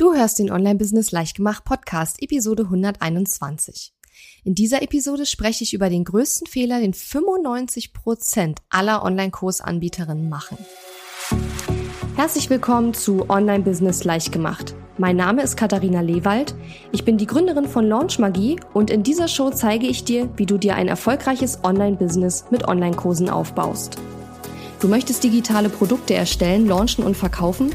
Du hörst den Online-Business Leichtgemacht Podcast, Episode 121. In dieser Episode spreche ich über den größten Fehler, den 95 Prozent aller Online-Kursanbieterinnen machen. Herzlich willkommen zu Online-Business Leichtgemacht. Mein Name ist Katharina Lewald. Ich bin die Gründerin von Launch Magie und in dieser Show zeige ich dir, wie du dir ein erfolgreiches Online-Business mit Online-Kursen aufbaust. Du möchtest digitale Produkte erstellen, launchen und verkaufen?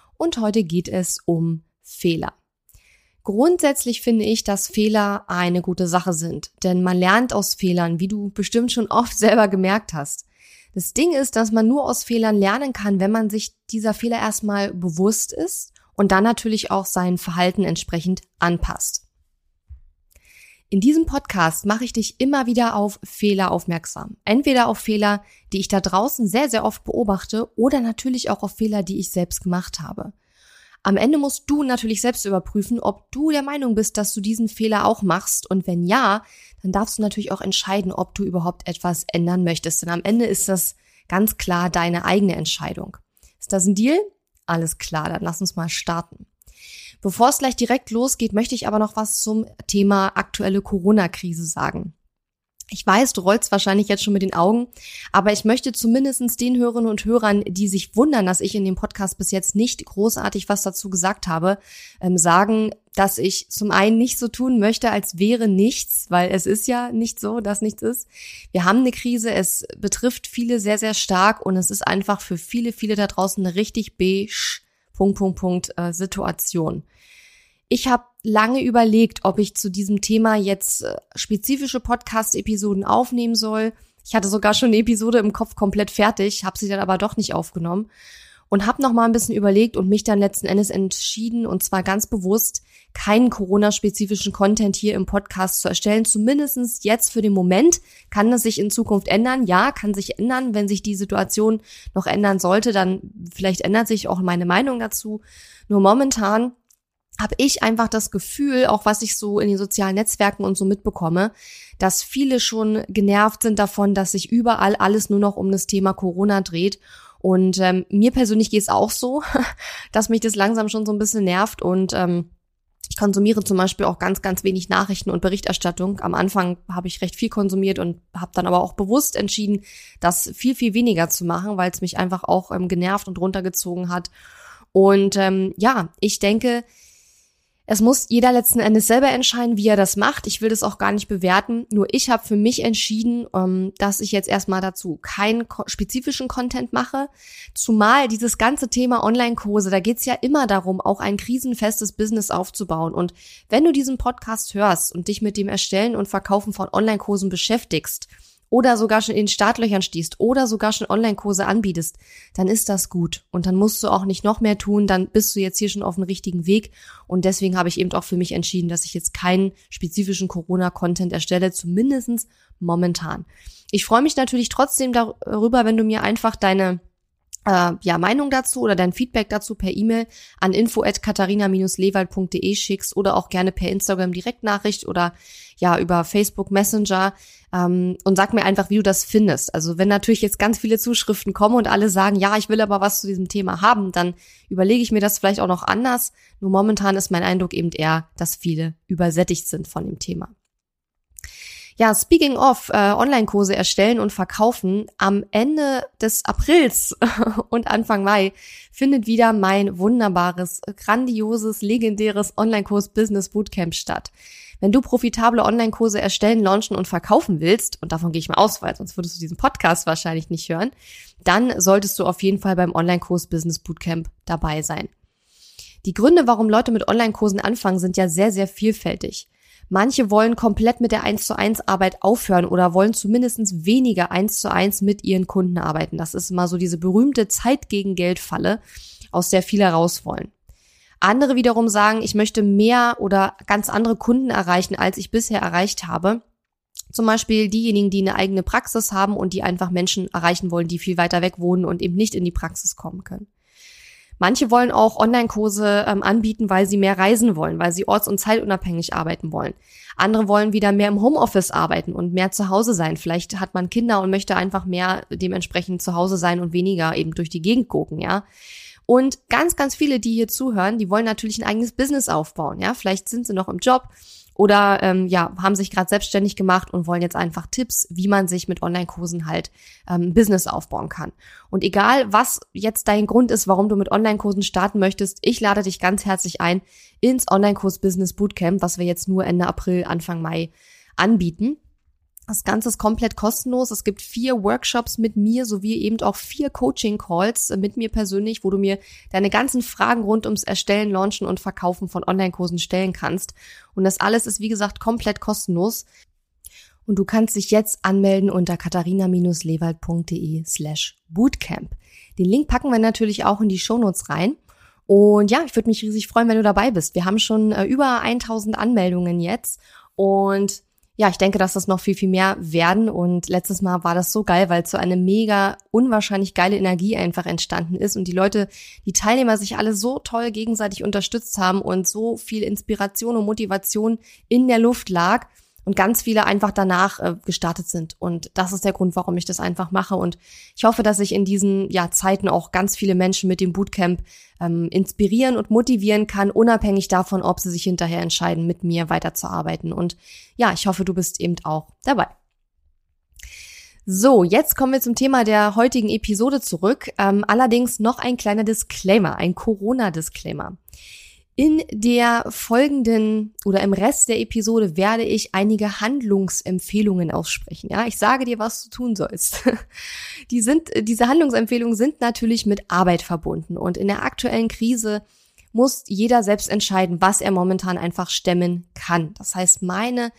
und heute geht es um Fehler. Grundsätzlich finde ich, dass Fehler eine gute Sache sind, denn man lernt aus Fehlern, wie du bestimmt schon oft selber gemerkt hast. Das Ding ist, dass man nur aus Fehlern lernen kann, wenn man sich dieser Fehler erstmal bewusst ist und dann natürlich auch sein Verhalten entsprechend anpasst. In diesem Podcast mache ich dich immer wieder auf Fehler aufmerksam. Entweder auf Fehler, die ich da draußen sehr, sehr oft beobachte oder natürlich auch auf Fehler, die ich selbst gemacht habe. Am Ende musst du natürlich selbst überprüfen, ob du der Meinung bist, dass du diesen Fehler auch machst. Und wenn ja, dann darfst du natürlich auch entscheiden, ob du überhaupt etwas ändern möchtest. Denn am Ende ist das ganz klar deine eigene Entscheidung. Ist das ein Deal? Alles klar, dann lass uns mal starten. Bevor es gleich direkt losgeht, möchte ich aber noch was zum Thema aktuelle Corona-Krise sagen. Ich weiß, du rollst wahrscheinlich jetzt schon mit den Augen, aber ich möchte zumindestens den Hörerinnen und Hörern, die sich wundern, dass ich in dem Podcast bis jetzt nicht großartig was dazu gesagt habe, ähm, sagen, dass ich zum einen nicht so tun möchte, als wäre nichts, weil es ist ja nicht so, dass nichts ist. Wir haben eine Krise, es betrifft viele sehr, sehr stark und es ist einfach für viele, viele da draußen eine richtig beige Punkt, Punkt, Punkt äh, Situation. Ich habe lange überlegt, ob ich zu diesem Thema jetzt äh, spezifische Podcast-Episoden aufnehmen soll. Ich hatte sogar schon eine Episode im Kopf komplett fertig, habe sie dann aber doch nicht aufgenommen und habe noch mal ein bisschen überlegt und mich dann letzten Endes entschieden und zwar ganz bewusst keinen Corona-spezifischen Content hier im Podcast zu erstellen. Zumindestens jetzt für den Moment kann das sich in Zukunft ändern. Ja, kann sich ändern, wenn sich die Situation noch ändern sollte, dann vielleicht ändert sich auch meine Meinung dazu. Nur momentan habe ich einfach das Gefühl, auch was ich so in den sozialen Netzwerken und so mitbekomme, dass viele schon genervt sind davon, dass sich überall alles nur noch um das Thema Corona dreht und ähm, mir persönlich geht es auch so, dass mich das langsam schon so ein bisschen nervt und ähm, ich konsumiere zum Beispiel auch ganz, ganz wenig Nachrichten und Berichterstattung. Am Anfang habe ich recht viel konsumiert und habe dann aber auch bewusst entschieden, das viel, viel weniger zu machen, weil es mich einfach auch ähm, genervt und runtergezogen hat. Und ähm, ja, ich denke, es muss jeder letzten Endes selber entscheiden, wie er das macht. Ich will das auch gar nicht bewerten. Nur ich habe für mich entschieden, ähm, dass ich jetzt erstmal dazu keinen spezifischen Content mache. Zumal dieses ganze Thema Online-Kurse, da geht's ja immer darum, auch ein krisenfestes Business aufzubauen. Und wenn du diesen Podcast hörst und dich mit dem Erstellen und Verkaufen von Online-Kursen beschäftigst, oder sogar schon in Startlöchern stehst oder sogar schon Online-Kurse anbietest, dann ist das gut. Und dann musst du auch nicht noch mehr tun, dann bist du jetzt hier schon auf dem richtigen Weg. Und deswegen habe ich eben auch für mich entschieden, dass ich jetzt keinen spezifischen Corona-Content erstelle, zumindestens momentan. Ich freue mich natürlich trotzdem darüber, wenn du mir einfach deine äh, ja, Meinung dazu oder dein Feedback dazu per E-Mail an info at katharina-lewald.de schickst oder auch gerne per Instagram Direktnachricht oder ja über Facebook Messenger ähm, und sag mir einfach, wie du das findest. Also wenn natürlich jetzt ganz viele Zuschriften kommen und alle sagen, ja, ich will aber was zu diesem Thema haben, dann überlege ich mir das vielleicht auch noch anders. Nur momentan ist mein Eindruck eben eher, dass viele übersättigt sind von dem Thema. Ja, speaking of äh, Online-Kurse erstellen und verkaufen, am Ende des Aprils und Anfang Mai findet wieder mein wunderbares, grandioses, legendäres Online-Kurs Business Bootcamp statt. Wenn du profitable Online-Kurse erstellen, launchen und verkaufen willst, und davon gehe ich mal aus, weil sonst würdest du diesen Podcast wahrscheinlich nicht hören, dann solltest du auf jeden Fall beim Online-Kurs Business Bootcamp dabei sein. Die Gründe, warum Leute mit Online-Kursen anfangen, sind ja sehr, sehr vielfältig. Manche wollen komplett mit der 1 zu 1 Arbeit aufhören oder wollen zumindest weniger 1 zu 1 mit ihren Kunden arbeiten. Das ist immer so diese berühmte Zeit gegen Geld Falle, aus der viele raus wollen. Andere wiederum sagen, ich möchte mehr oder ganz andere Kunden erreichen, als ich bisher erreicht habe. Zum Beispiel diejenigen, die eine eigene Praxis haben und die einfach Menschen erreichen wollen, die viel weiter weg wohnen und eben nicht in die Praxis kommen können. Manche wollen auch Online-Kurse ähm, anbieten, weil sie mehr reisen wollen, weil sie orts- und zeitunabhängig arbeiten wollen. Andere wollen wieder mehr im Homeoffice arbeiten und mehr zu Hause sein. Vielleicht hat man Kinder und möchte einfach mehr dementsprechend zu Hause sein und weniger eben durch die Gegend gucken, ja. Und ganz, ganz viele, die hier zuhören, die wollen natürlich ein eigenes Business aufbauen, ja. Vielleicht sind sie noch im Job oder ähm, ja, haben sich gerade selbstständig gemacht und wollen jetzt einfach Tipps, wie man sich mit Online-Kursen halt ähm, Business aufbauen kann. Und egal, was jetzt dein Grund ist, warum du mit Online-Kursen starten möchtest, ich lade dich ganz herzlich ein ins Online-Kurs Business Bootcamp, was wir jetzt nur Ende April, Anfang Mai anbieten. Das Ganze ist komplett kostenlos. Es gibt vier Workshops mit mir sowie eben auch vier Coaching-Calls mit mir persönlich, wo du mir deine ganzen Fragen rund ums Erstellen, Launchen und Verkaufen von Online-Kursen stellen kannst. Und das alles ist, wie gesagt, komplett kostenlos. Und du kannst dich jetzt anmelden unter katharina-lewald.de slash bootcamp. Den Link packen wir natürlich auch in die Shownotes rein. Und ja, ich würde mich riesig freuen, wenn du dabei bist. Wir haben schon äh, über 1000 Anmeldungen jetzt und ja, ich denke, dass das noch viel, viel mehr werden. Und letztes Mal war das so geil, weil so eine mega unwahrscheinlich geile Energie einfach entstanden ist und die Leute, die Teilnehmer sich alle so toll gegenseitig unterstützt haben und so viel Inspiration und Motivation in der Luft lag und ganz viele einfach danach äh, gestartet sind. Und das ist der Grund, warum ich das einfach mache. Und ich hoffe, dass ich in diesen ja, Zeiten auch ganz viele Menschen mit dem Bootcamp ähm, inspirieren und motivieren kann, unabhängig davon, ob sie sich hinterher entscheiden, mit mir weiterzuarbeiten. Und ja, ich hoffe, du bist eben auch dabei. So, jetzt kommen wir zum Thema der heutigen Episode zurück. Ähm, allerdings noch ein kleiner Disclaimer, ein Corona-Disclaimer. In der folgenden oder im Rest der Episode werde ich einige Handlungsempfehlungen aussprechen. Ja, ich sage dir, was du tun sollst. Die sind, diese Handlungsempfehlungen sind natürlich mit Arbeit verbunden und in der aktuellen Krise muss jeder selbst entscheiden, was er momentan einfach stemmen kann. Das heißt, meine,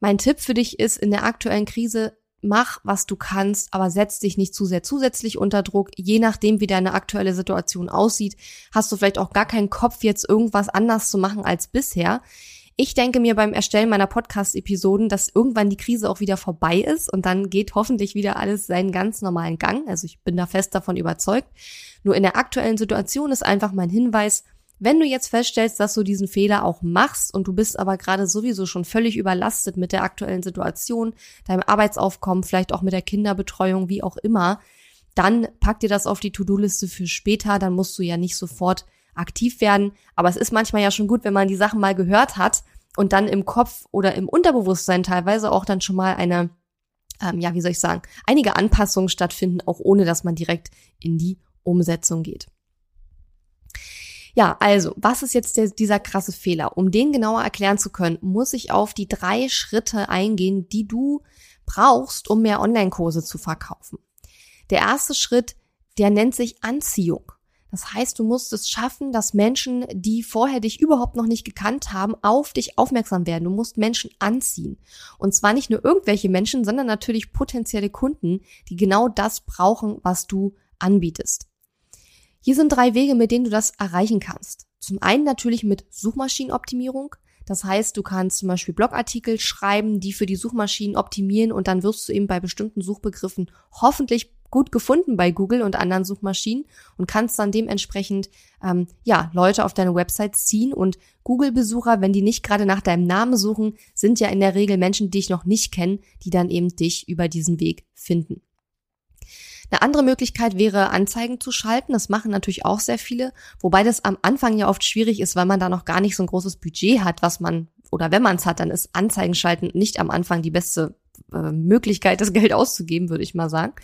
mein Tipp für dich ist in der aktuellen Krise mach, was du kannst, aber setz dich nicht zu sehr zusätzlich unter Druck. Je nachdem, wie deine aktuelle Situation aussieht, hast du vielleicht auch gar keinen Kopf, jetzt irgendwas anders zu machen als bisher. Ich denke mir beim Erstellen meiner Podcast-Episoden, dass irgendwann die Krise auch wieder vorbei ist und dann geht hoffentlich wieder alles seinen ganz normalen Gang. Also ich bin da fest davon überzeugt. Nur in der aktuellen Situation ist einfach mein Hinweis, wenn du jetzt feststellst, dass du diesen Fehler auch machst und du bist aber gerade sowieso schon völlig überlastet mit der aktuellen Situation, deinem Arbeitsaufkommen, vielleicht auch mit der Kinderbetreuung, wie auch immer, dann pack dir das auf die To-Do-Liste für später, dann musst du ja nicht sofort aktiv werden. Aber es ist manchmal ja schon gut, wenn man die Sachen mal gehört hat und dann im Kopf oder im Unterbewusstsein teilweise auch dann schon mal eine, ähm, ja, wie soll ich sagen, einige Anpassungen stattfinden, auch ohne dass man direkt in die Umsetzung geht. Ja, also, was ist jetzt der, dieser krasse Fehler? Um den genauer erklären zu können, muss ich auf die drei Schritte eingehen, die du brauchst, um mehr Online-Kurse zu verkaufen. Der erste Schritt, der nennt sich Anziehung. Das heißt, du musst es schaffen, dass Menschen, die vorher dich überhaupt noch nicht gekannt haben, auf dich aufmerksam werden. Du musst Menschen anziehen. Und zwar nicht nur irgendwelche Menschen, sondern natürlich potenzielle Kunden, die genau das brauchen, was du anbietest. Hier sind drei Wege, mit denen du das erreichen kannst. Zum einen natürlich mit Suchmaschinenoptimierung. Das heißt, du kannst zum Beispiel Blogartikel schreiben, die für die Suchmaschinen optimieren und dann wirst du eben bei bestimmten Suchbegriffen hoffentlich gut gefunden bei Google und anderen Suchmaschinen und kannst dann dementsprechend ähm, ja Leute auf deine Website ziehen und Google-Besucher, wenn die nicht gerade nach deinem Namen suchen, sind ja in der Regel Menschen, die dich noch nicht kennen, die dann eben dich über diesen Weg finden. Eine andere Möglichkeit wäre, Anzeigen zu schalten. Das machen natürlich auch sehr viele, wobei das am Anfang ja oft schwierig ist, weil man da noch gar nicht so ein großes Budget hat, was man, oder wenn man es hat, dann ist Anzeigen schalten nicht am Anfang die beste äh, Möglichkeit, das Geld auszugeben, würde ich mal sagen.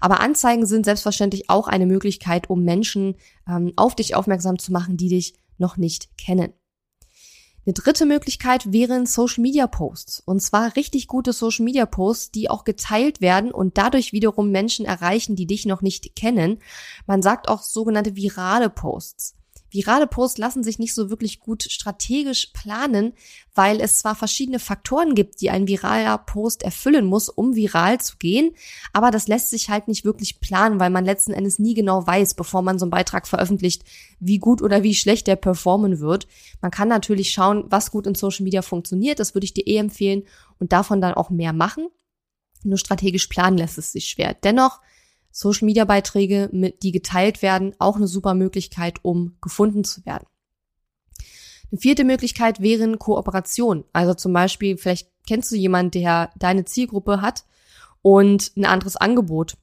Aber Anzeigen sind selbstverständlich auch eine Möglichkeit, um Menschen ähm, auf dich aufmerksam zu machen, die dich noch nicht kennen. Eine dritte Möglichkeit wären Social Media Posts. Und zwar richtig gute Social Media Posts, die auch geteilt werden und dadurch wiederum Menschen erreichen, die dich noch nicht kennen. Man sagt auch sogenannte virale Posts. Virale Posts lassen sich nicht so wirklich gut strategisch planen, weil es zwar verschiedene Faktoren gibt, die ein viraler Post erfüllen muss, um viral zu gehen, aber das lässt sich halt nicht wirklich planen, weil man letzten Endes nie genau weiß, bevor man so einen Beitrag veröffentlicht, wie gut oder wie schlecht der performen wird. Man kann natürlich schauen, was gut in Social Media funktioniert, das würde ich dir eh empfehlen und davon dann auch mehr machen. Nur strategisch planen lässt es sich schwer. Dennoch Social Media Beiträge, mit, die geteilt werden, auch eine super Möglichkeit, um gefunden zu werden. Eine vierte Möglichkeit wären Kooperation. Also zum Beispiel, vielleicht kennst du jemanden, der deine Zielgruppe hat und ein anderes Angebot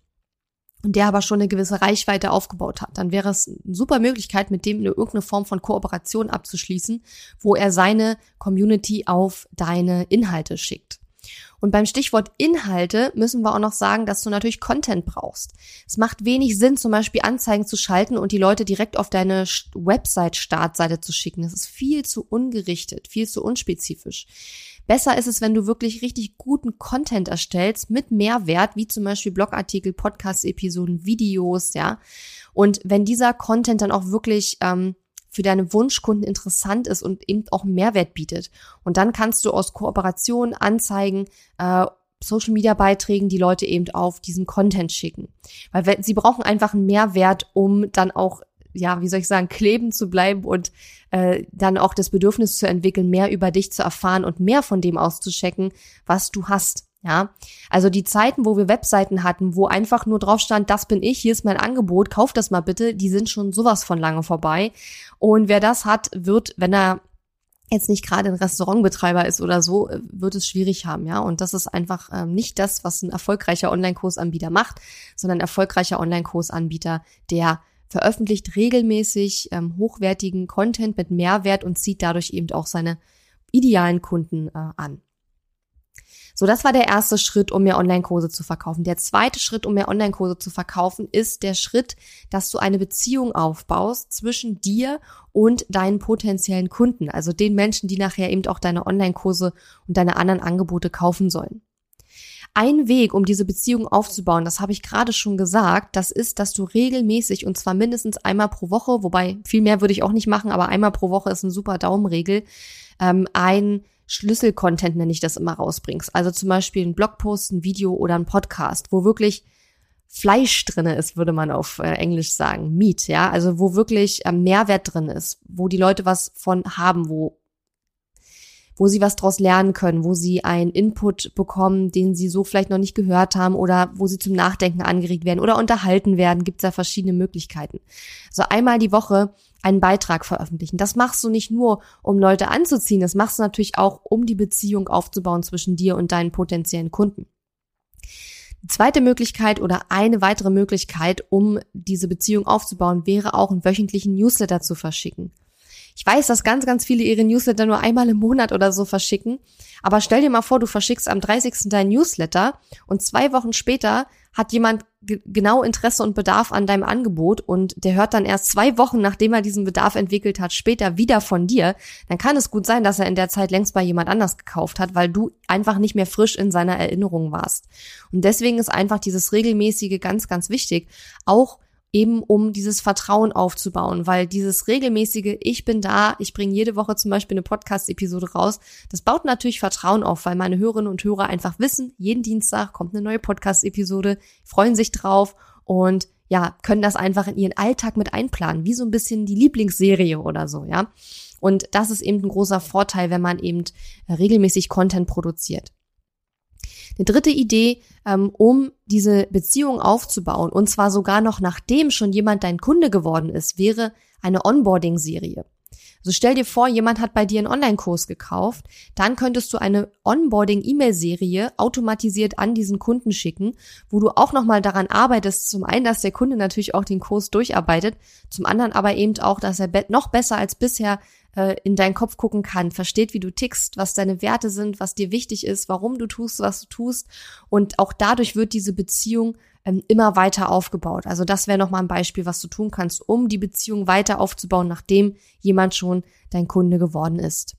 und der aber schon eine gewisse Reichweite aufgebaut hat. Dann wäre es eine super Möglichkeit, mit dem eine, irgendeine Form von Kooperation abzuschließen, wo er seine Community auf deine Inhalte schickt. Und beim Stichwort Inhalte müssen wir auch noch sagen, dass du natürlich Content brauchst. Es macht wenig Sinn, zum Beispiel Anzeigen zu schalten und die Leute direkt auf deine Website-Startseite zu schicken. Das ist viel zu ungerichtet, viel zu unspezifisch. Besser ist es, wenn du wirklich richtig guten Content erstellst mit Mehrwert, wie zum Beispiel Blogartikel, Podcast-Episoden, Videos, ja. Und wenn dieser Content dann auch wirklich ähm, für deine Wunschkunden interessant ist und eben auch Mehrwert bietet. Und dann kannst du aus Kooperation, Anzeigen, äh, Social Media Beiträgen die Leute eben auf diesen Content schicken. Weil sie brauchen einfach einen Mehrwert, um dann auch, ja, wie soll ich sagen, kleben zu bleiben und äh, dann auch das Bedürfnis zu entwickeln, mehr über dich zu erfahren und mehr von dem auszuchecken, was du hast. Ja, also die Zeiten, wo wir Webseiten hatten, wo einfach nur drauf stand, das bin ich, hier ist mein Angebot, kauf das mal bitte, die sind schon sowas von lange vorbei. Und wer das hat, wird, wenn er jetzt nicht gerade ein Restaurantbetreiber ist oder so, wird es schwierig haben, ja. Und das ist einfach ähm, nicht das, was ein erfolgreicher Online-Kursanbieter macht, sondern ein erfolgreicher Online-Kursanbieter, der veröffentlicht regelmäßig ähm, hochwertigen Content mit Mehrwert und zieht dadurch eben auch seine idealen Kunden äh, an. So, das war der erste Schritt, um mehr Online-Kurse zu verkaufen. Der zweite Schritt, um mehr Online-Kurse zu verkaufen, ist der Schritt, dass du eine Beziehung aufbaust zwischen dir und deinen potenziellen Kunden, also den Menschen, die nachher eben auch deine Online-Kurse und deine anderen Angebote kaufen sollen. Ein Weg, um diese Beziehung aufzubauen, das habe ich gerade schon gesagt, das ist, dass du regelmäßig und zwar mindestens einmal pro Woche, wobei viel mehr würde ich auch nicht machen, aber einmal pro Woche ist eine super Daumenregel, ähm, ein Schlüsselcontent, nenne ich das immer, rausbringst. Also zum Beispiel ein Blogpost, ein Video oder ein Podcast, wo wirklich Fleisch drinne ist, würde man auf äh, Englisch sagen, Meat, ja, also wo wirklich äh, Mehrwert drin ist, wo die Leute was von haben, wo wo sie was draus lernen können, wo sie einen Input bekommen, den sie so vielleicht noch nicht gehört haben oder wo sie zum Nachdenken angeregt werden oder unterhalten werden, gibt es ja verschiedene Möglichkeiten. So einmal die Woche einen Beitrag veröffentlichen. Das machst du nicht nur, um Leute anzuziehen, das machst du natürlich auch, um die Beziehung aufzubauen zwischen dir und deinen potenziellen Kunden. Die zweite Möglichkeit oder eine weitere Möglichkeit, um diese Beziehung aufzubauen, wäre auch einen wöchentlichen Newsletter zu verschicken. Ich weiß, dass ganz, ganz viele ihre Newsletter nur einmal im Monat oder so verschicken. Aber stell dir mal vor, du verschickst am 30. dein Newsletter und zwei Wochen später hat jemand genau Interesse und Bedarf an deinem Angebot und der hört dann erst zwei Wochen, nachdem er diesen Bedarf entwickelt hat, später wieder von dir, dann kann es gut sein, dass er in der Zeit längst bei jemand anders gekauft hat, weil du einfach nicht mehr frisch in seiner Erinnerung warst. Und deswegen ist einfach dieses regelmäßige ganz, ganz wichtig. Auch eben um dieses Vertrauen aufzubauen, weil dieses regelmäßige, ich bin da, ich bringe jede Woche zum Beispiel eine Podcast-Episode raus, das baut natürlich Vertrauen auf, weil meine Hörerinnen und Hörer einfach wissen, jeden Dienstag kommt eine neue Podcast-Episode, freuen sich drauf und ja, können das einfach in ihren Alltag mit einplanen, wie so ein bisschen die Lieblingsserie oder so, ja. Und das ist eben ein großer Vorteil, wenn man eben regelmäßig Content produziert. Eine dritte Idee, ähm, um diese Beziehung aufzubauen, und zwar sogar noch nachdem schon jemand dein Kunde geworden ist, wäre eine Onboarding-Serie. Also stell dir vor, jemand hat bei dir einen Online-Kurs gekauft, dann könntest du eine Onboarding-E-Mail-Serie automatisiert an diesen Kunden schicken, wo du auch nochmal daran arbeitest, zum einen, dass der Kunde natürlich auch den Kurs durcharbeitet, zum anderen aber eben auch, dass er noch besser als bisher äh, in deinen Kopf gucken kann, versteht, wie du tickst, was deine Werte sind, was dir wichtig ist, warum du tust, was du tust. Und auch dadurch wird diese Beziehung ähm, immer weiter aufgebaut. Also das wäre nochmal ein Beispiel, was du tun kannst, um die Beziehung weiter aufzubauen, nachdem jemand schon dein Kunde geworden ist.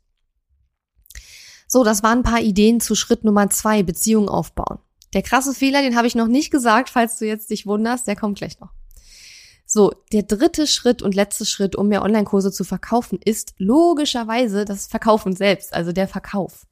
So, das waren ein paar Ideen zu Schritt Nummer zwei, Beziehung aufbauen. Der krasse Fehler, den habe ich noch nicht gesagt, falls du jetzt dich wunderst, der kommt gleich noch. So, der dritte Schritt und letzte Schritt, um mehr Online-Kurse zu verkaufen, ist logischerweise das Verkaufen selbst, also der Verkauf.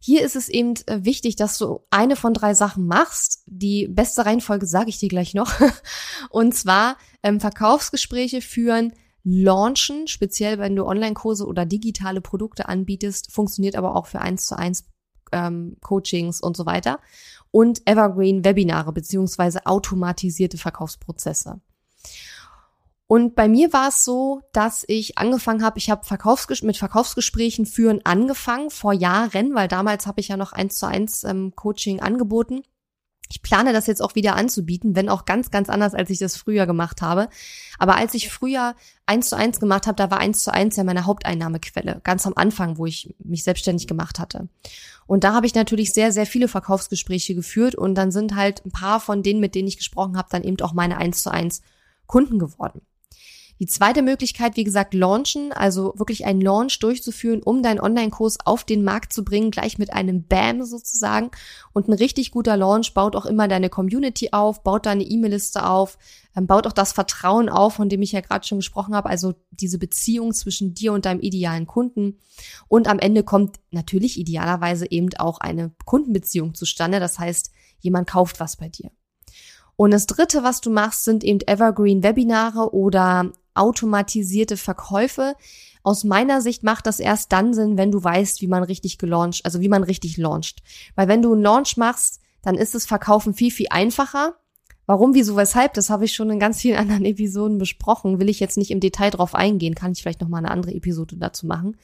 Hier ist es eben äh, wichtig, dass du eine von drei Sachen machst. Die beste Reihenfolge sage ich dir gleich noch. Und zwar ähm, Verkaufsgespräche führen, launchen, speziell wenn du Online-Kurse oder digitale Produkte anbietest, funktioniert aber auch für eins zu eins ähm, Coachings und so weiter. Und Evergreen Webinare beziehungsweise automatisierte Verkaufsprozesse. Und bei mir war es so, dass ich angefangen habe, ich habe Verkaufsges mit Verkaufsgesprächen führen angefangen vor Jahren, weil damals habe ich ja noch eins zu eins ähm, Coaching angeboten. Ich plane das jetzt auch wieder anzubieten, wenn auch ganz, ganz anders, als ich das früher gemacht habe. Aber als ich früher eins zu eins gemacht habe, da war eins zu eins ja meine Haupteinnahmequelle, ganz am Anfang, wo ich mich selbstständig gemacht hatte. Und da habe ich natürlich sehr, sehr viele Verkaufsgespräche geführt und dann sind halt ein paar von denen, mit denen ich gesprochen habe, dann eben auch meine eins zu eins Kunden geworden. Die zweite Möglichkeit, wie gesagt, launchen, also wirklich einen Launch durchzuführen, um deinen Online-Kurs auf den Markt zu bringen, gleich mit einem Bam sozusagen. Und ein richtig guter Launch baut auch immer deine Community auf, baut deine E-Mail-Liste auf, ähm, baut auch das Vertrauen auf, von dem ich ja gerade schon gesprochen habe, also diese Beziehung zwischen dir und deinem idealen Kunden. Und am Ende kommt natürlich idealerweise eben auch eine Kundenbeziehung zustande. Das heißt, jemand kauft was bei dir. Und das dritte, was du machst, sind eben Evergreen Webinare oder automatisierte Verkäufe. Aus meiner Sicht macht das erst dann Sinn, wenn du weißt, wie man richtig gelauncht, also wie man richtig launcht. Weil wenn du einen Launch machst, dann ist das Verkaufen viel, viel einfacher. Warum, wieso, weshalb, das habe ich schon in ganz vielen anderen Episoden besprochen. Will ich jetzt nicht im Detail drauf eingehen, kann ich vielleicht noch mal eine andere Episode dazu machen.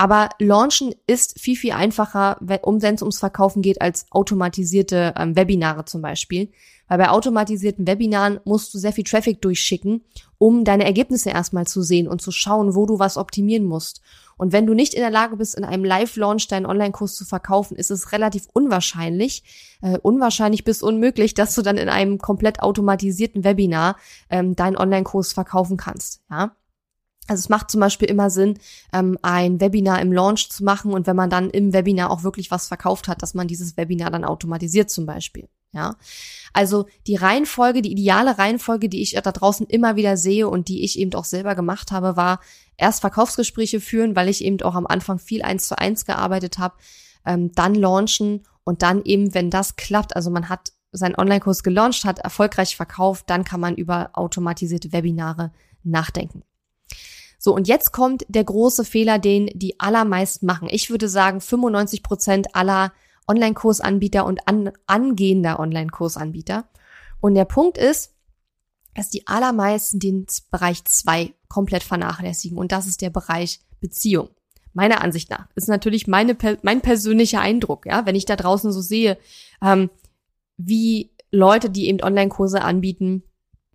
Aber Launchen ist viel, viel einfacher, wenn es ums Verkaufen geht, als automatisierte ähm, Webinare zum Beispiel. Weil bei automatisierten Webinaren musst du sehr viel Traffic durchschicken, um deine Ergebnisse erstmal zu sehen und zu schauen, wo du was optimieren musst. Und wenn du nicht in der Lage bist, in einem Live-Launch deinen Online-Kurs zu verkaufen, ist es relativ unwahrscheinlich, äh, unwahrscheinlich bis unmöglich, dass du dann in einem komplett automatisierten Webinar ähm, deinen Online-Kurs verkaufen kannst. Ja. Also es macht zum Beispiel immer Sinn, ähm, ein Webinar im Launch zu machen und wenn man dann im Webinar auch wirklich was verkauft hat, dass man dieses Webinar dann automatisiert zum Beispiel. Ja, also die Reihenfolge, die ideale Reihenfolge, die ich da draußen immer wieder sehe und die ich eben auch selber gemacht habe, war erst Verkaufsgespräche führen, weil ich eben auch am Anfang viel eins zu eins gearbeitet habe, ähm, dann launchen und dann eben, wenn das klappt, also man hat seinen Online-Kurs gelauncht, hat erfolgreich verkauft, dann kann man über automatisierte Webinare nachdenken. So, und jetzt kommt der große Fehler, den die allermeisten machen. Ich würde sagen, 95 Prozent aller Online-Kursanbieter und an, angehender Online-Kursanbieter. Und der Punkt ist, dass die allermeisten den Bereich zwei komplett vernachlässigen. Und das ist der Bereich Beziehung. Meiner Ansicht nach. Ist natürlich meine, mein persönlicher Eindruck, ja, wenn ich da draußen so sehe, ähm, wie Leute, die eben Online-Kurse anbieten,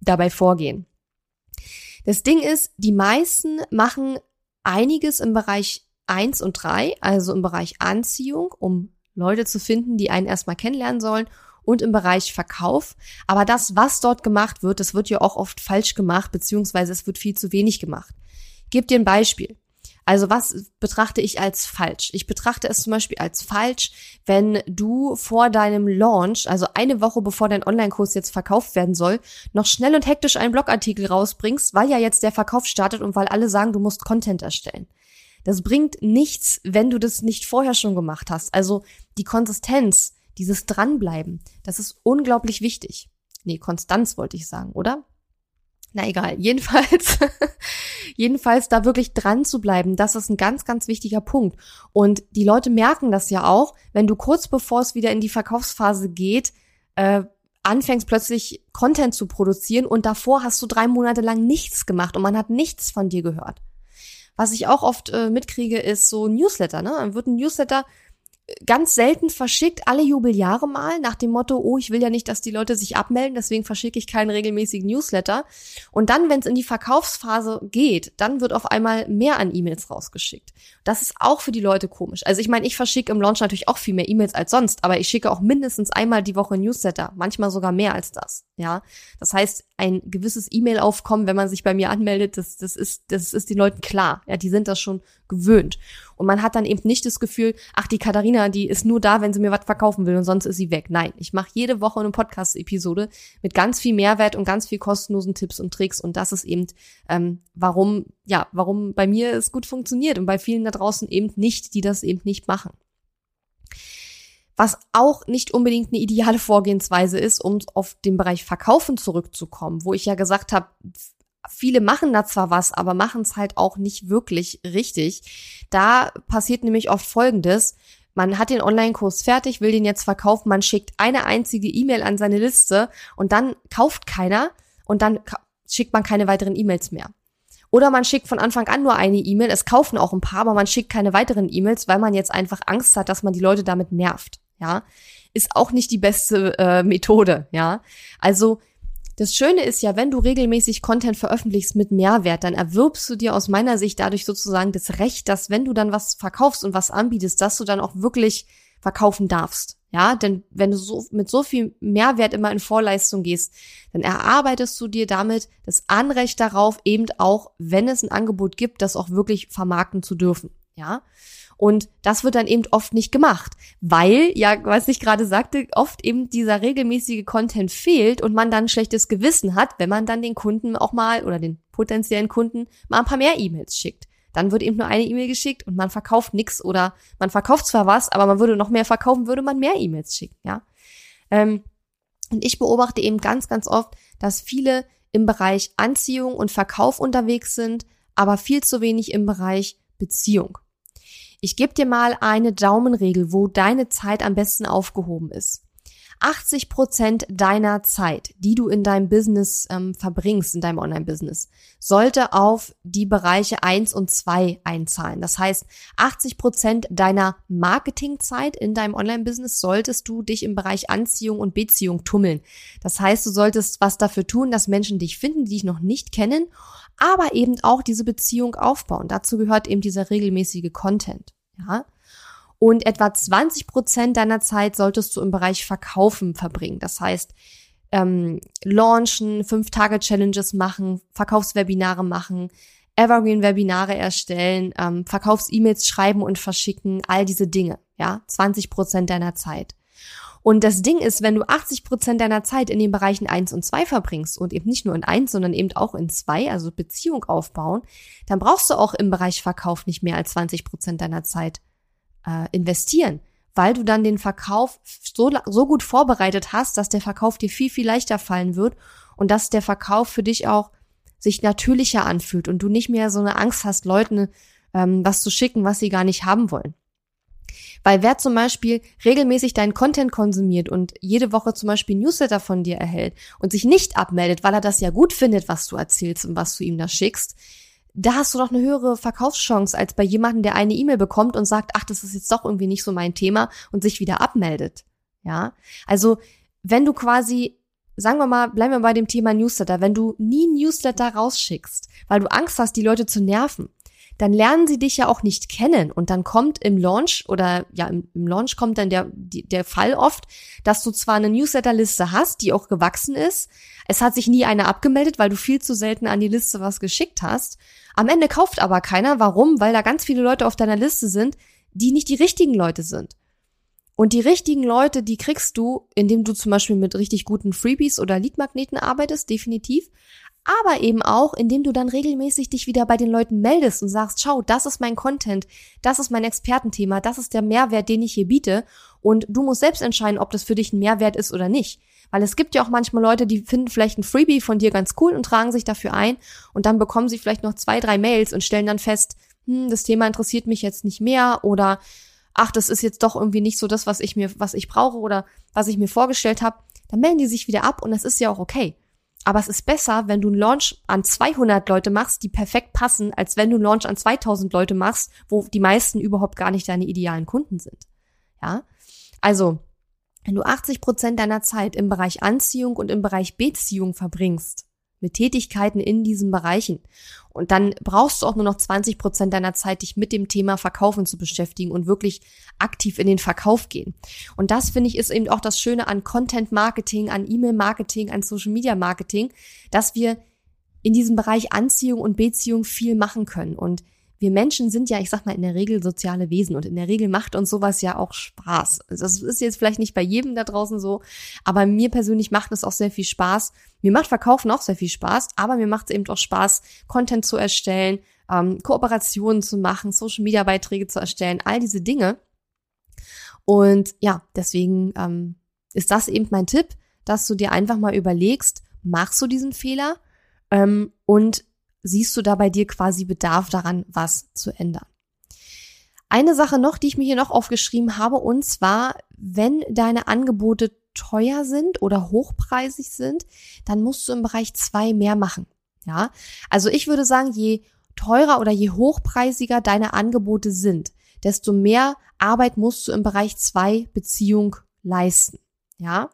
dabei vorgehen. Das Ding ist, die meisten machen einiges im Bereich eins und drei, also im Bereich Anziehung, um Leute zu finden, die einen erstmal kennenlernen sollen und im Bereich Verkauf. Aber das, was dort gemacht wird, das wird ja auch oft falsch gemacht, beziehungsweise es wird viel zu wenig gemacht. Gebe dir ein Beispiel. Also was betrachte ich als falsch? Ich betrachte es zum Beispiel als falsch, wenn du vor deinem Launch, also eine Woche bevor dein Online-Kurs jetzt verkauft werden soll, noch schnell und hektisch einen Blogartikel rausbringst, weil ja jetzt der Verkauf startet und weil alle sagen, du musst Content erstellen. Das bringt nichts, wenn du das nicht vorher schon gemacht hast. Also die Konsistenz, dieses Dranbleiben, das ist unglaublich wichtig. Nee, Konstanz wollte ich sagen, oder? Na egal, jedenfalls, jedenfalls da wirklich dran zu bleiben, das ist ein ganz, ganz wichtiger Punkt. Und die Leute merken das ja auch, wenn du kurz bevor es wieder in die Verkaufsphase geht, äh, anfängst plötzlich Content zu produzieren und davor hast du drei Monate lang nichts gemacht und man hat nichts von dir gehört. Was ich auch oft äh, mitkriege, ist so Newsletter. Ne? Dann wird ein Newsletter ganz selten verschickt, alle Jubeljahre mal, nach dem Motto, oh, ich will ja nicht, dass die Leute sich abmelden, deswegen verschicke ich keinen regelmäßigen Newsletter. Und dann, wenn es in die Verkaufsphase geht, dann wird auf einmal mehr an E-Mails rausgeschickt. Das ist auch für die Leute komisch. Also ich meine, ich verschicke im Launch natürlich auch viel mehr E-Mails als sonst, aber ich schicke auch mindestens einmal die Woche Newsletter, manchmal sogar mehr als das. Ja, das heißt, ein gewisses E-Mail-Aufkommen, wenn man sich bei mir anmeldet, das, das ist, das ist den Leuten klar. Ja, die sind das schon gewöhnt. Und man hat dann eben nicht das Gefühl, ach, die Katharina die ist nur da, wenn sie mir was verkaufen will und sonst ist sie weg. Nein, ich mache jede Woche eine Podcast-Episode mit ganz viel Mehrwert und ganz viel kostenlosen Tipps und Tricks und das ist eben, ähm, warum, ja, warum bei mir es gut funktioniert und bei vielen da draußen eben nicht, die das eben nicht machen. Was auch nicht unbedingt eine ideale Vorgehensweise ist, um auf den Bereich Verkaufen zurückzukommen, wo ich ja gesagt habe, viele machen da zwar was, aber machen es halt auch nicht wirklich richtig. Da passiert nämlich oft Folgendes. Man hat den Online-Kurs fertig, will den jetzt verkaufen, man schickt eine einzige E-Mail an seine Liste und dann kauft keiner und dann schickt man keine weiteren E-Mails mehr. Oder man schickt von Anfang an nur eine E-Mail, es kaufen auch ein paar, aber man schickt keine weiteren E-Mails, weil man jetzt einfach Angst hat, dass man die Leute damit nervt. Ja, ist auch nicht die beste äh, Methode. Ja, also das Schöne ist ja, wenn du regelmäßig Content veröffentlichst mit Mehrwert, dann erwirbst du dir aus meiner Sicht dadurch sozusagen das Recht, dass wenn du dann was verkaufst und was anbietest, dass du dann auch wirklich verkaufen darfst. Ja, denn wenn du so mit so viel Mehrwert immer in Vorleistung gehst, dann erarbeitest du dir damit das Anrecht darauf, eben auch, wenn es ein Angebot gibt, das auch wirklich vermarkten zu dürfen. Ja. Und das wird dann eben oft nicht gemacht, weil, ja, was ich gerade sagte, oft eben dieser regelmäßige Content fehlt und man dann schlechtes Gewissen hat, wenn man dann den Kunden auch mal oder den potenziellen Kunden mal ein paar mehr E-Mails schickt. Dann wird eben nur eine E-Mail geschickt und man verkauft nichts oder man verkauft zwar was, aber man würde noch mehr verkaufen, würde man mehr E-Mails schicken, ja. Ähm, und ich beobachte eben ganz, ganz oft, dass viele im Bereich Anziehung und Verkauf unterwegs sind, aber viel zu wenig im Bereich Beziehung. Ich gebe dir mal eine Daumenregel, wo deine Zeit am besten aufgehoben ist. 80 Prozent deiner Zeit, die du in deinem Business ähm, verbringst, in deinem Online-Business, sollte auf die Bereiche eins und zwei einzahlen. Das heißt, 80 Prozent deiner Marketingzeit in deinem Online-Business solltest du dich im Bereich Anziehung und Beziehung tummeln. Das heißt, du solltest was dafür tun, dass Menschen dich finden, die dich noch nicht kennen, aber eben auch diese Beziehung aufbauen. Dazu gehört eben dieser regelmäßige Content. Ja. Und etwa 20 Prozent deiner Zeit solltest du im Bereich Verkaufen verbringen. Das heißt, ähm, launchen, fünf Tage Challenges machen, Verkaufswebinare machen, Evergreen-Webinare erstellen, ähm, Verkaufs-E-Mails schreiben und verschicken, all diese Dinge. Ja, 20 Prozent deiner Zeit. Und das Ding ist, wenn du 80 Prozent deiner Zeit in den Bereichen eins und zwei verbringst und eben nicht nur in eins, sondern eben auch in zwei, also Beziehung aufbauen, dann brauchst du auch im Bereich Verkauf nicht mehr als 20 Prozent deiner Zeit äh, investieren, weil du dann den Verkauf so, so gut vorbereitet hast, dass der Verkauf dir viel, viel leichter fallen wird und dass der Verkauf für dich auch sich natürlicher anfühlt und du nicht mehr so eine Angst hast, Leuten ähm, was zu schicken, was sie gar nicht haben wollen. Weil wer zum Beispiel regelmäßig deinen Content konsumiert und jede Woche zum Beispiel Newsletter von dir erhält und sich nicht abmeldet, weil er das ja gut findet, was du erzählst und was du ihm da schickst, da hast du doch eine höhere Verkaufschance als bei jemandem, der eine E-Mail bekommt und sagt, ach, das ist jetzt doch irgendwie nicht so mein Thema und sich wieder abmeldet. Ja, also wenn du quasi sagen wir mal, bleiben wir bei dem Thema Newsletter. Wenn du nie Newsletter rausschickst, weil du Angst hast, die Leute zu nerven, dann lernen sie dich ja auch nicht kennen. Und dann kommt im Launch oder ja, im, Launch kommt dann der, der Fall oft, dass du zwar eine Newsletterliste hast, die auch gewachsen ist. Es hat sich nie einer abgemeldet, weil du viel zu selten an die Liste was geschickt hast. Am Ende kauft aber keiner. Warum? Weil da ganz viele Leute auf deiner Liste sind, die nicht die richtigen Leute sind. Und die richtigen Leute, die kriegst du, indem du zum Beispiel mit richtig guten Freebies oder Leadmagneten arbeitest, definitiv aber eben auch, indem du dann regelmäßig dich wieder bei den Leuten meldest und sagst, schau, das ist mein Content, das ist mein Expertenthema, das ist der Mehrwert, den ich hier biete und du musst selbst entscheiden, ob das für dich ein Mehrwert ist oder nicht. Weil es gibt ja auch manchmal Leute, die finden vielleicht ein Freebie von dir ganz cool und tragen sich dafür ein und dann bekommen sie vielleicht noch zwei, drei Mails und stellen dann fest, hm, das Thema interessiert mich jetzt nicht mehr oder ach, das ist jetzt doch irgendwie nicht so das, was ich mir, was ich brauche oder was ich mir vorgestellt habe, dann melden die sich wieder ab und das ist ja auch okay. Aber es ist besser, wenn du einen Launch an 200 Leute machst, die perfekt passen, als wenn du einen Launch an 2000 Leute machst, wo die meisten überhaupt gar nicht deine idealen Kunden sind. Ja? Also, wenn du 80 Prozent deiner Zeit im Bereich Anziehung und im Bereich Beziehung verbringst, mit Tätigkeiten in diesen Bereichen. Und dann brauchst du auch nur noch 20 Prozent deiner Zeit, dich mit dem Thema Verkaufen zu beschäftigen und wirklich aktiv in den Verkauf gehen. Und das finde ich ist eben auch das Schöne an Content Marketing, an E-Mail Marketing, an Social Media Marketing, dass wir in diesem Bereich Anziehung und Beziehung viel machen können. Und wir Menschen sind ja, ich sag mal, in der Regel soziale Wesen und in der Regel macht uns sowas ja auch Spaß. Das ist jetzt vielleicht nicht bei jedem da draußen so, aber mir persönlich macht es auch sehr viel Spaß. Mir macht Verkaufen auch sehr viel Spaß, aber mir macht es eben auch Spaß, Content zu erstellen, ähm, Kooperationen zu machen, Social Media Beiträge zu erstellen, all diese Dinge. Und ja, deswegen ähm, ist das eben mein Tipp, dass du dir einfach mal überlegst, machst du diesen Fehler ähm, und siehst du da bei dir quasi Bedarf daran, was zu ändern. Eine Sache noch, die ich mir hier noch aufgeschrieben habe, und zwar, wenn deine Angebote teuer sind oder hochpreisig sind, dann musst du im Bereich zwei mehr machen. Ja, also ich würde sagen, je teurer oder je hochpreisiger deine Angebote sind, desto mehr Arbeit musst du im Bereich zwei Beziehung leisten. Ja,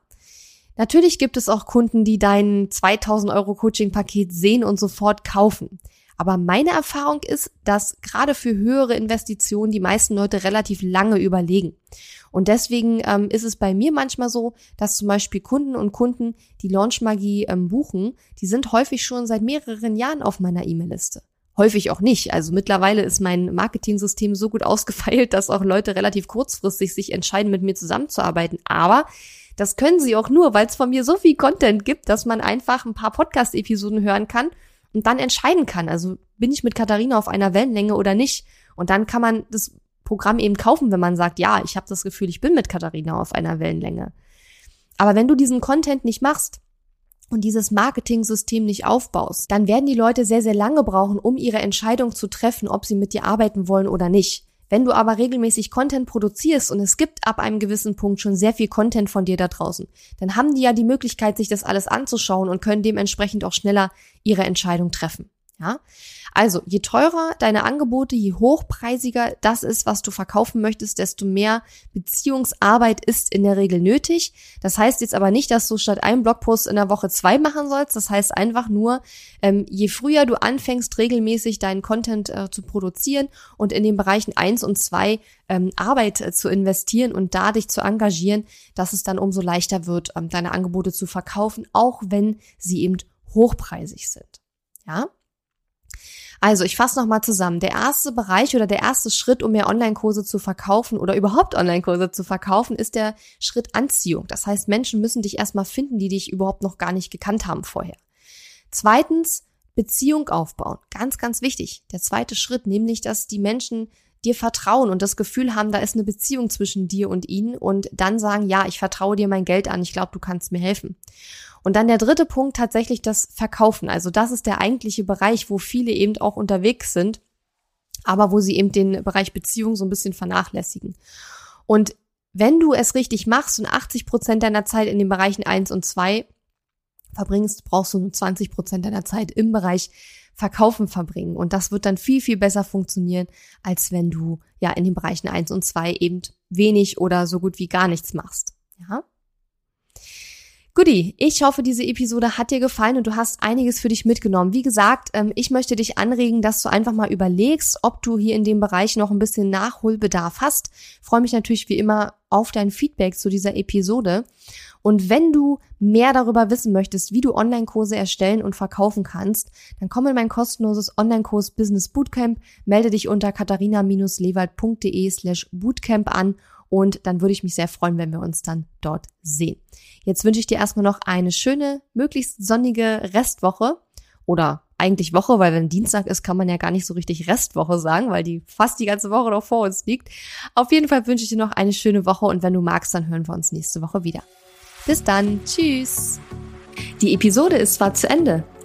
Natürlich gibt es auch Kunden, die dein 2000 Euro Coaching-Paket sehen und sofort kaufen. Aber meine Erfahrung ist, dass gerade für höhere Investitionen die meisten Leute relativ lange überlegen. Und deswegen ähm, ist es bei mir manchmal so, dass zum Beispiel Kunden und Kunden, die Launchmagie ähm, buchen, die sind häufig schon seit mehreren Jahren auf meiner E-Mail-Liste. Häufig auch nicht. Also mittlerweile ist mein Marketing-System so gut ausgefeilt, dass auch Leute relativ kurzfristig sich entscheiden, mit mir zusammenzuarbeiten. Aber das können sie auch nur, weil es von mir so viel Content gibt, dass man einfach ein paar Podcast-Episoden hören kann und dann entscheiden kann. Also bin ich mit Katharina auf einer Wellenlänge oder nicht? Und dann kann man das Programm eben kaufen, wenn man sagt, ja, ich habe das Gefühl, ich bin mit Katharina auf einer Wellenlänge. Aber wenn du diesen Content nicht machst und dieses Marketing-System nicht aufbaust, dann werden die Leute sehr, sehr lange brauchen, um ihre Entscheidung zu treffen, ob sie mit dir arbeiten wollen oder nicht. Wenn du aber regelmäßig Content produzierst und es gibt ab einem gewissen Punkt schon sehr viel Content von dir da draußen, dann haben die ja die Möglichkeit, sich das alles anzuschauen und können dementsprechend auch schneller ihre Entscheidung treffen. Ja, also je teurer deine Angebote, je hochpreisiger das ist, was du verkaufen möchtest, desto mehr Beziehungsarbeit ist in der Regel nötig. Das heißt jetzt aber nicht, dass du statt einem Blogpost in der Woche zwei machen sollst. Das heißt einfach nur, ähm, je früher du anfängst, regelmäßig deinen Content äh, zu produzieren und in den Bereichen eins und zwei ähm, Arbeit äh, zu investieren und da dich zu engagieren, dass es dann umso leichter wird, ähm, deine Angebote zu verkaufen, auch wenn sie eben hochpreisig sind. Ja? Also ich fasse nochmal zusammen. Der erste Bereich oder der erste Schritt, um mehr Online-Kurse zu verkaufen oder überhaupt Online-Kurse zu verkaufen, ist der Schritt Anziehung. Das heißt, Menschen müssen dich erstmal finden, die dich überhaupt noch gar nicht gekannt haben vorher. Zweitens, Beziehung aufbauen. Ganz, ganz wichtig. Der zweite Schritt, nämlich, dass die Menschen dir vertrauen und das Gefühl haben, da ist eine Beziehung zwischen dir und ihnen und dann sagen, ja, ich vertraue dir mein Geld an, ich glaube, du kannst mir helfen. Und dann der dritte Punkt tatsächlich das Verkaufen. Also das ist der eigentliche Bereich, wo viele eben auch unterwegs sind, aber wo sie eben den Bereich Beziehung so ein bisschen vernachlässigen. Und wenn du es richtig machst und 80 Prozent deiner Zeit in den Bereichen eins und zwei verbringst, brauchst du nur 20 Prozent deiner Zeit im Bereich Verkaufen verbringen. Und das wird dann viel, viel besser funktionieren, als wenn du ja in den Bereichen eins und zwei eben wenig oder so gut wie gar nichts machst. Ja? Guti, ich hoffe, diese Episode hat dir gefallen und du hast einiges für dich mitgenommen. Wie gesagt, ähm, ich möchte dich anregen, dass du einfach mal überlegst, ob du hier in dem Bereich noch ein bisschen Nachholbedarf hast. Ich freue mich natürlich wie immer auf dein Feedback zu dieser Episode. Und wenn du mehr darüber wissen möchtest, wie du Online-Kurse erstellen und verkaufen kannst, dann komm in mein kostenloses Online-Kurs Business Bootcamp, melde dich unter katharina-lewald.de slash bootcamp an und dann würde ich mich sehr freuen, wenn wir uns dann dort sehen. Jetzt wünsche ich dir erstmal noch eine schöne, möglichst sonnige Restwoche oder eigentlich Woche, weil wenn Dienstag ist, kann man ja gar nicht so richtig Restwoche sagen, weil die fast die ganze Woche noch vor uns liegt. Auf jeden Fall wünsche ich dir noch eine schöne Woche und wenn du magst, dann hören wir uns nächste Woche wieder. Bis dann, tschüss. Die Episode ist zwar zu Ende,